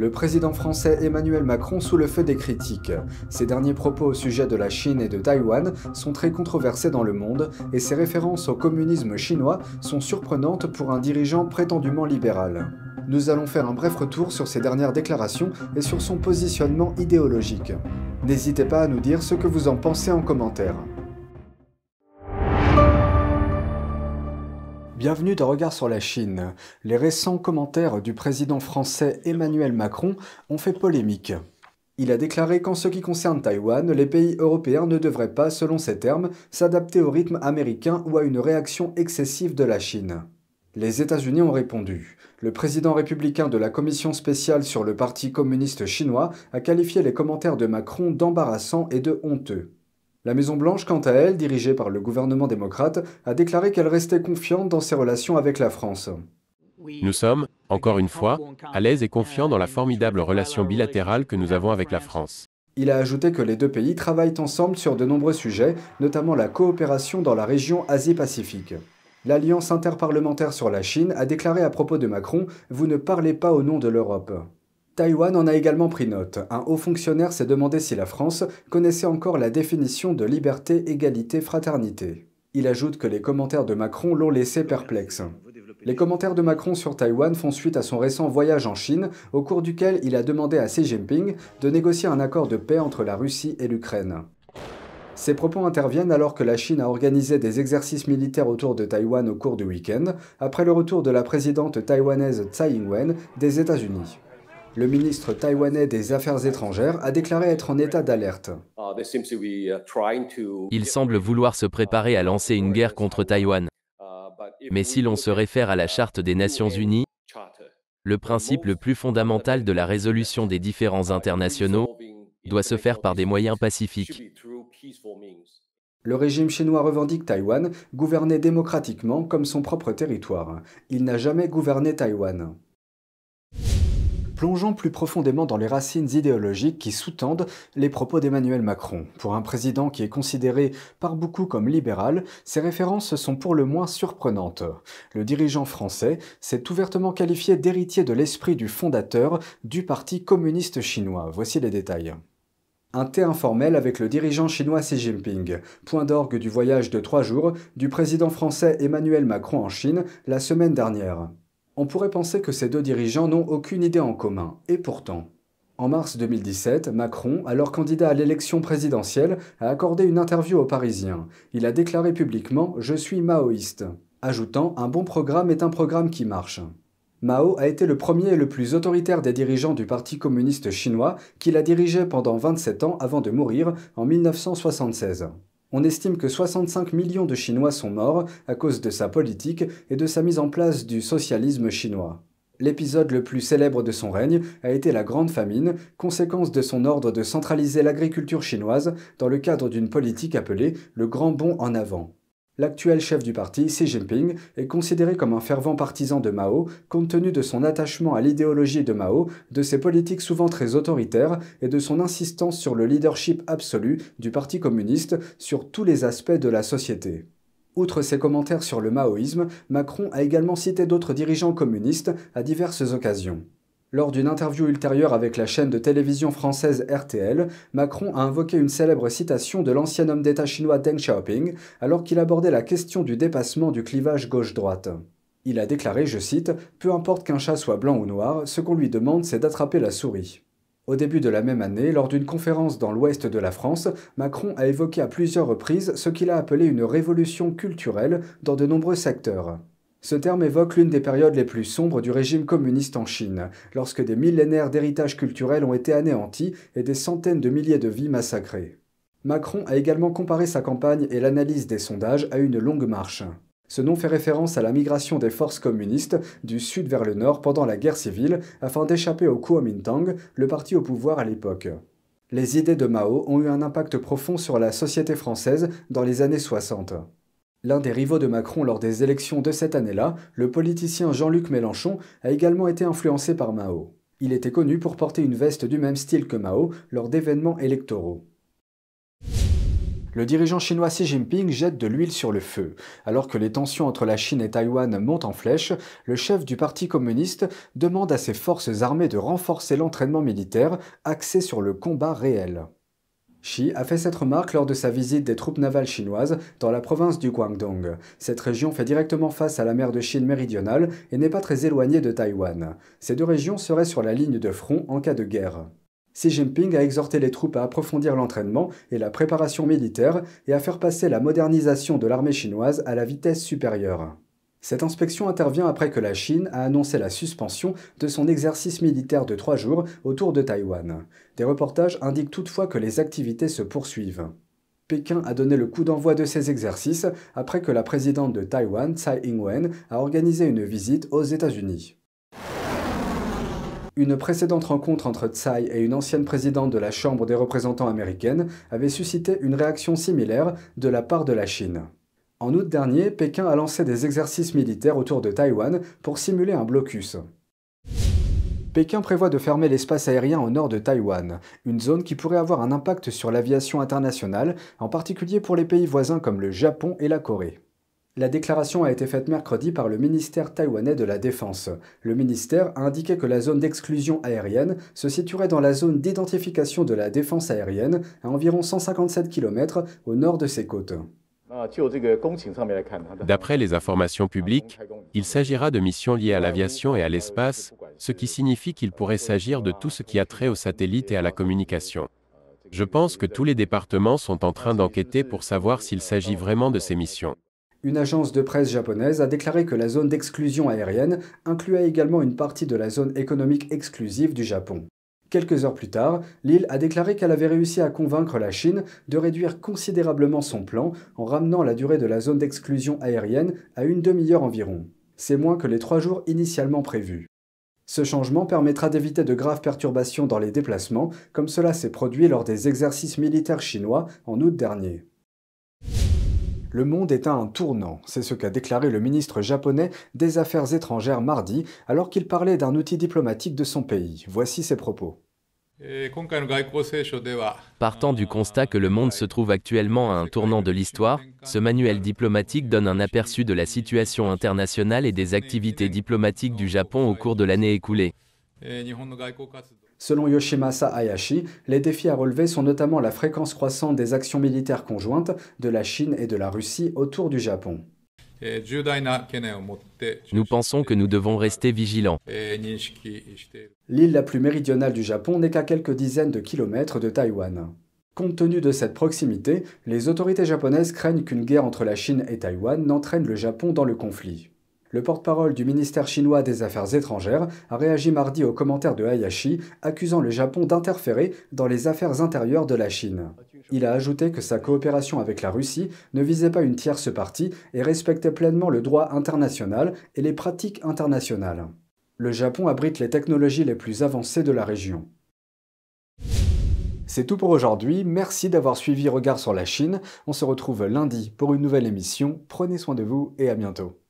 Le président français Emmanuel Macron sous le feu des critiques. Ses derniers propos au sujet de la Chine et de Taïwan sont très controversés dans le monde et ses références au communisme chinois sont surprenantes pour un dirigeant prétendument libéral. Nous allons faire un bref retour sur ses dernières déclarations et sur son positionnement idéologique. N'hésitez pas à nous dire ce que vous en pensez en commentaire. Bienvenue dans Regard sur la Chine. Les récents commentaires du président français Emmanuel Macron ont fait polémique. Il a déclaré qu'en ce qui concerne Taïwan, les pays européens ne devraient pas, selon ses termes, s'adapter au rythme américain ou à une réaction excessive de la Chine. Les États-Unis ont répondu. Le président républicain de la commission spéciale sur le Parti communiste chinois a qualifié les commentaires de Macron d'embarrassants et de honteux. La Maison-Blanche, quant à elle, dirigée par le gouvernement démocrate, a déclaré qu'elle restait confiante dans ses relations avec la France. Nous sommes, encore une fois, à l'aise et confiants dans la formidable relation bilatérale que nous avons avec la France. Il a ajouté que les deux pays travaillent ensemble sur de nombreux sujets, notamment la coopération dans la région Asie-Pacifique. L'Alliance interparlementaire sur la Chine a déclaré à propos de Macron Vous ne parlez pas au nom de l'Europe. Taïwan en a également pris note. Un haut fonctionnaire s'est demandé si la France connaissait encore la définition de liberté, égalité, fraternité. Il ajoute que les commentaires de Macron l'ont laissé perplexe. Les commentaires de Macron sur Taïwan font suite à son récent voyage en Chine, au cours duquel il a demandé à Xi Jinping de négocier un accord de paix entre la Russie et l'Ukraine. Ces propos interviennent alors que la Chine a organisé des exercices militaires autour de Taïwan au cours du week-end, après le retour de la présidente taïwanaise Tsai Ing-wen des États-Unis. Le ministre taïwanais des Affaires étrangères a déclaré être en état d'alerte. Il semble vouloir se préparer à lancer une guerre contre Taïwan. Mais si l'on se réfère à la Charte des Nations Unies, le principe le plus fondamental de la résolution des différends internationaux doit se faire par des moyens pacifiques. Le régime chinois revendique Taïwan, gouverné démocratiquement comme son propre territoire. Il n'a jamais gouverné Taïwan. Plongeons plus profondément dans les racines idéologiques qui sous-tendent les propos d'Emmanuel Macron. Pour un président qui est considéré par beaucoup comme libéral, ses références sont pour le moins surprenantes. Le dirigeant français s'est ouvertement qualifié d'héritier de l'esprit du fondateur du Parti communiste chinois. Voici les détails. Un thé informel avec le dirigeant chinois Xi Jinping, point d'orgue du voyage de trois jours du président français Emmanuel Macron en Chine la semaine dernière. On pourrait penser que ces deux dirigeants n'ont aucune idée en commun, et pourtant. En mars 2017, Macron, alors candidat à l'élection présidentielle, a accordé une interview aux Parisiens. Il a déclaré publiquement Je suis maoïste, ajoutant Un bon programme est un programme qui marche. Mao a été le premier et le plus autoritaire des dirigeants du Parti communiste chinois qu'il a dirigé pendant 27 ans avant de mourir en 1976. On estime que 65 millions de Chinois sont morts à cause de sa politique et de sa mise en place du socialisme chinois. L'épisode le plus célèbre de son règne a été la Grande Famine, conséquence de son ordre de centraliser l'agriculture chinoise dans le cadre d'une politique appelée le Grand Bond en avant. L'actuel chef du parti, Xi Jinping, est considéré comme un fervent partisan de Mao, compte tenu de son attachement à l'idéologie de Mao, de ses politiques souvent très autoritaires et de son insistance sur le leadership absolu du Parti communiste sur tous les aspects de la société. Outre ses commentaires sur le maoïsme, Macron a également cité d'autres dirigeants communistes à diverses occasions. Lors d'une interview ultérieure avec la chaîne de télévision française RTL, Macron a invoqué une célèbre citation de l'ancien homme d'État chinois Deng Xiaoping alors qu'il abordait la question du dépassement du clivage gauche-droite. Il a déclaré, je cite, Peu importe qu'un chat soit blanc ou noir, ce qu'on lui demande c'est d'attraper la souris. Au début de la même année, lors d'une conférence dans l'ouest de la France, Macron a évoqué à plusieurs reprises ce qu'il a appelé une révolution culturelle dans de nombreux secteurs. Ce terme évoque l'une des périodes les plus sombres du régime communiste en Chine, lorsque des millénaires d'héritage culturel ont été anéantis et des centaines de milliers de vies massacrées. Macron a également comparé sa campagne et l'analyse des sondages à une longue marche. Ce nom fait référence à la migration des forces communistes du sud vers le nord pendant la guerre civile afin d'échapper au Kuomintang, le parti au pouvoir à l'époque. Les idées de Mao ont eu un impact profond sur la société française dans les années 60. L'un des rivaux de Macron lors des élections de cette année-là, le politicien Jean-Luc Mélenchon, a également été influencé par Mao. Il était connu pour porter une veste du même style que Mao lors d'événements électoraux. Le dirigeant chinois Xi Jinping jette de l'huile sur le feu. Alors que les tensions entre la Chine et Taïwan montent en flèche, le chef du Parti communiste demande à ses forces armées de renforcer l'entraînement militaire axé sur le combat réel. Xi a fait cette remarque lors de sa visite des troupes navales chinoises dans la province du Guangdong. Cette région fait directement face à la mer de Chine méridionale et n'est pas très éloignée de Taïwan. Ces deux régions seraient sur la ligne de front en cas de guerre. Xi Jinping a exhorté les troupes à approfondir l'entraînement et la préparation militaire et à faire passer la modernisation de l'armée chinoise à la vitesse supérieure. Cette inspection intervient après que la Chine a annoncé la suspension de son exercice militaire de trois jours autour de Taïwan. Des reportages indiquent toutefois que les activités se poursuivent. Pékin a donné le coup d'envoi de ces exercices après que la présidente de Taïwan, Tsai Ing-wen, a organisé une visite aux États-Unis. Une précédente rencontre entre Tsai et une ancienne présidente de la Chambre des représentants américaine avait suscité une réaction similaire de la part de la Chine. En août dernier, Pékin a lancé des exercices militaires autour de Taïwan pour simuler un blocus. Pékin prévoit de fermer l'espace aérien au nord de Taïwan, une zone qui pourrait avoir un impact sur l'aviation internationale, en particulier pour les pays voisins comme le Japon et la Corée. La déclaration a été faite mercredi par le ministère taïwanais de la Défense. Le ministère a indiqué que la zone d'exclusion aérienne se situerait dans la zone d'identification de la défense aérienne, à environ 157 km au nord de ses côtes. D'après les informations publiques, il s'agira de missions liées à l'aviation et à l'espace, ce qui signifie qu'il pourrait s'agir de tout ce qui a trait aux satellites et à la communication. Je pense que tous les départements sont en train d'enquêter pour savoir s'il s'agit vraiment de ces missions. Une agence de presse japonaise a déclaré que la zone d'exclusion aérienne incluait également une partie de la zone économique exclusive du Japon. Quelques heures plus tard, l'île a déclaré qu'elle avait réussi à convaincre la Chine de réduire considérablement son plan en ramenant la durée de la zone d'exclusion aérienne à une demi-heure environ. C'est moins que les trois jours initialement prévus. Ce changement permettra d'éviter de graves perturbations dans les déplacements, comme cela s'est produit lors des exercices militaires chinois en août dernier. Le monde est à un tournant, c'est ce qu'a déclaré le ministre japonais des Affaires étrangères mardi alors qu'il parlait d'un outil diplomatique de son pays. Voici ses propos. Partant du constat que le monde se trouve actuellement à un tournant de l'histoire, ce manuel diplomatique donne un aperçu de la situation internationale et des activités diplomatiques du Japon au cours de l'année écoulée. Selon Yoshimasa Hayashi, les défis à relever sont notamment la fréquence croissante des actions militaires conjointes de la Chine et de la Russie autour du Japon. Nous pensons que nous devons rester vigilants. L'île la plus méridionale du Japon n'est qu'à quelques dizaines de kilomètres de Taïwan. Compte tenu de cette proximité, les autorités japonaises craignent qu'une guerre entre la Chine et Taïwan n'entraîne le Japon dans le conflit. Le porte-parole du ministère chinois des Affaires étrangères a réagi mardi aux commentaires de Hayashi, accusant le Japon d'interférer dans les affaires intérieures de la Chine. Il a ajouté que sa coopération avec la Russie ne visait pas une tierce partie et respectait pleinement le droit international et les pratiques internationales. Le Japon abrite les technologies les plus avancées de la région. C'est tout pour aujourd'hui, merci d'avoir suivi Regard sur la Chine. On se retrouve lundi pour une nouvelle émission. Prenez soin de vous et à bientôt.